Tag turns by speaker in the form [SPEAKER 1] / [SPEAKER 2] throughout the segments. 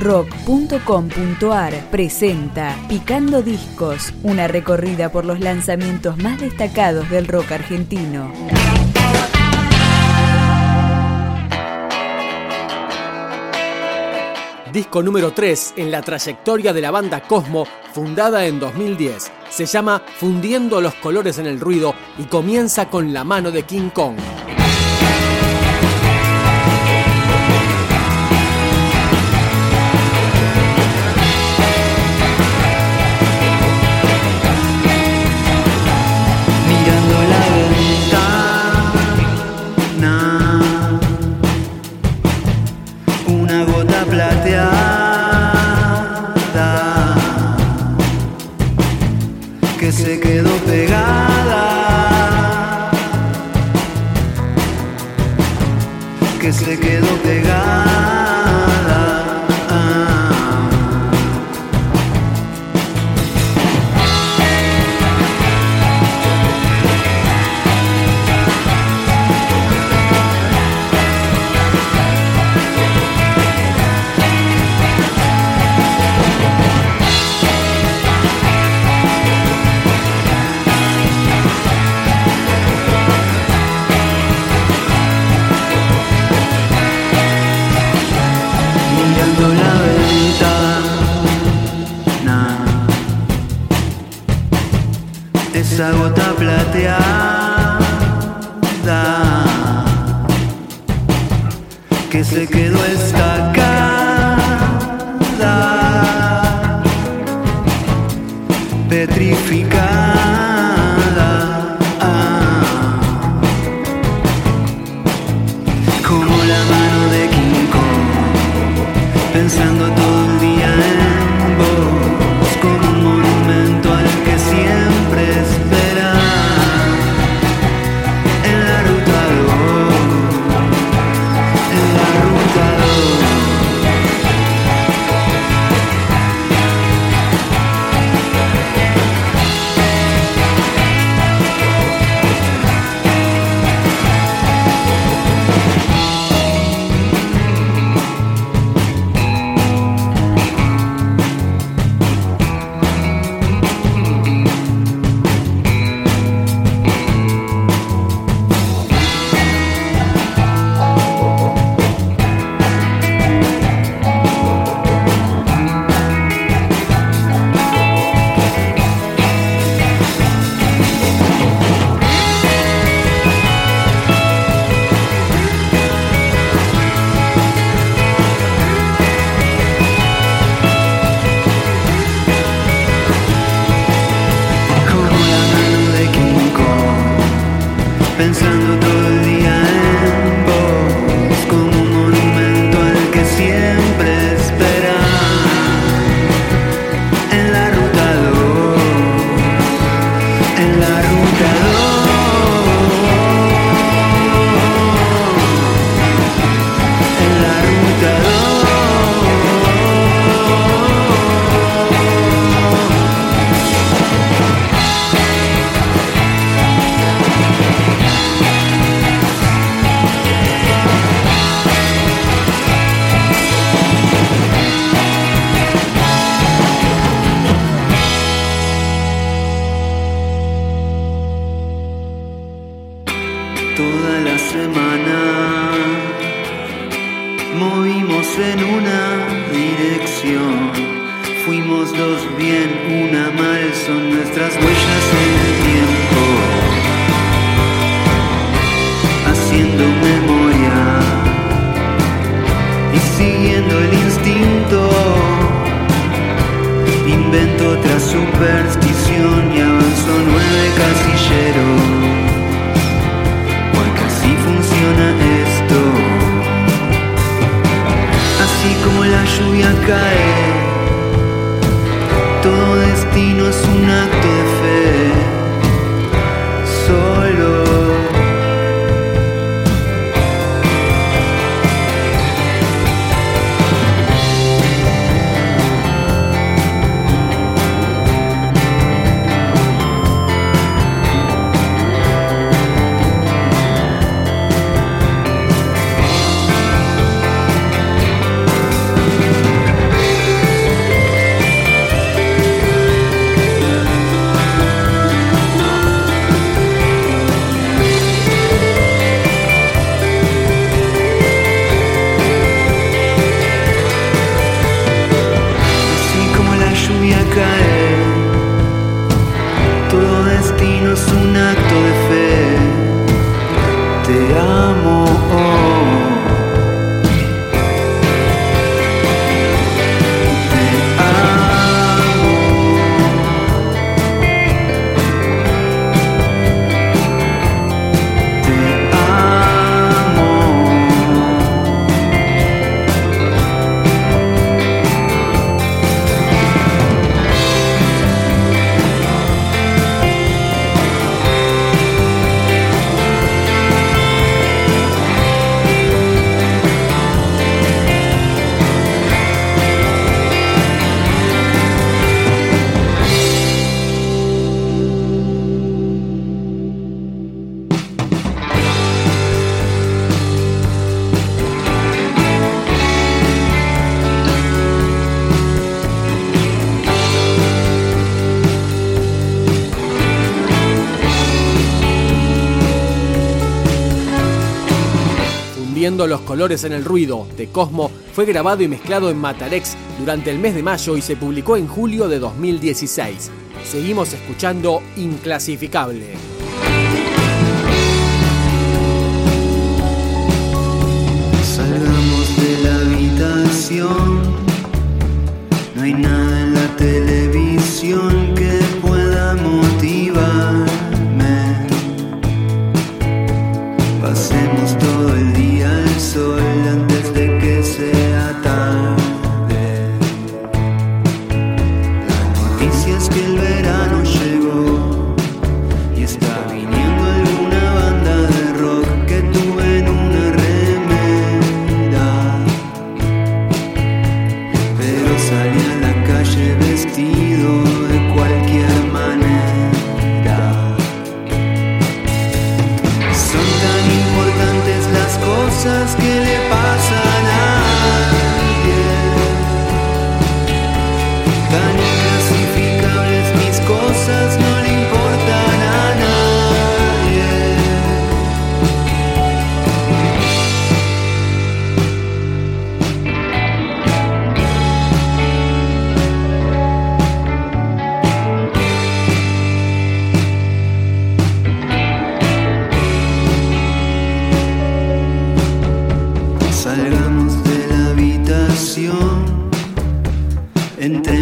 [SPEAKER 1] rock.com.ar presenta Picando Discos, una recorrida por los lanzamientos más destacados del rock argentino.
[SPEAKER 2] Disco número 3 en la trayectoria de la banda Cosmo, fundada en 2010. Se llama Fundiendo los colores en el ruido y comienza con la mano de King Kong.
[SPEAKER 3] Se quedó pegada. Se quedó estacada, petrificada. Como la mano de King pensando todo pensando en una dirección. Fuimos dos bien, una mal, son nuestras huellas guy
[SPEAKER 2] Fundiendo los colores en el ruido de Cosmo fue grabado y mezclado en Matarex durante el mes de mayo y se publicó en julio de 2016. Seguimos escuchando Inclasificable.
[SPEAKER 3] Salgamos de la habitación, no hay nada en la televisión Todo el día al sol sunskin entremos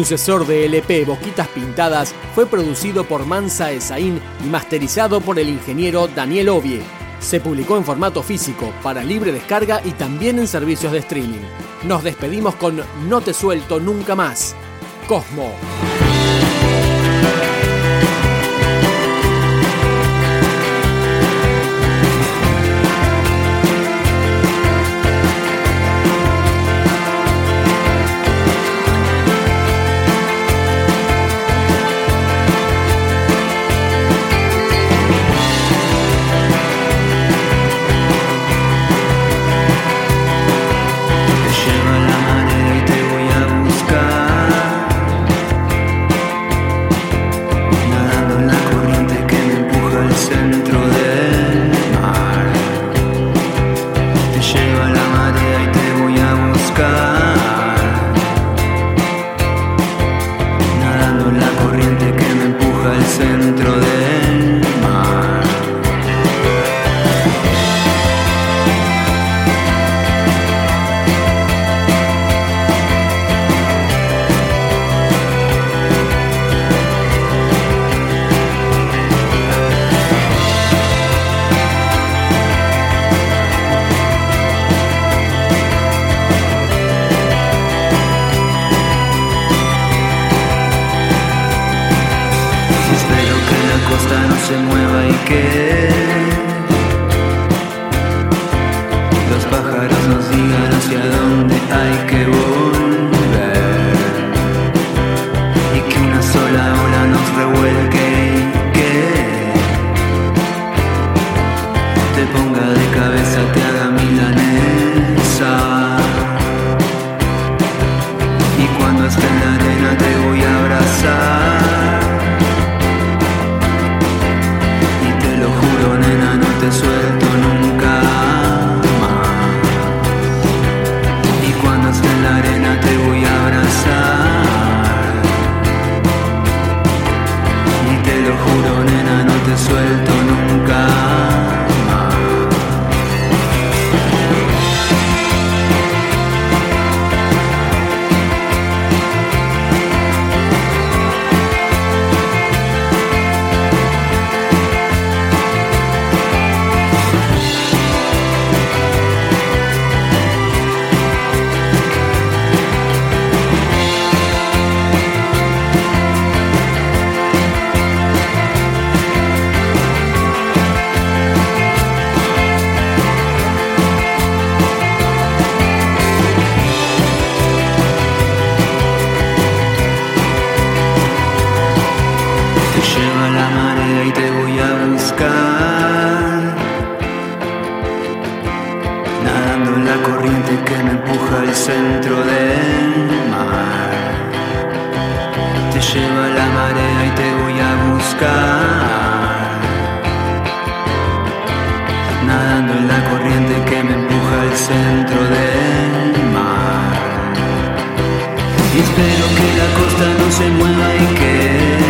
[SPEAKER 2] sucesor de LP Boquitas Pintadas fue producido por Mansa Esaín y masterizado por el ingeniero Daniel Ovie. Se publicó en formato físico, para libre descarga y también en servicios de streaming. Nos despedimos con No te suelto nunca más. Cosmo.
[SPEAKER 3] dentro de él. se mueva y que suelto Te lleva la marea y te voy a buscar. Nadando en la corriente que me empuja al centro del mar. Te lleva la marea y te voy a buscar. Nadando en la corriente que me empuja al centro del mar. Y espero que la costa no se mueva y que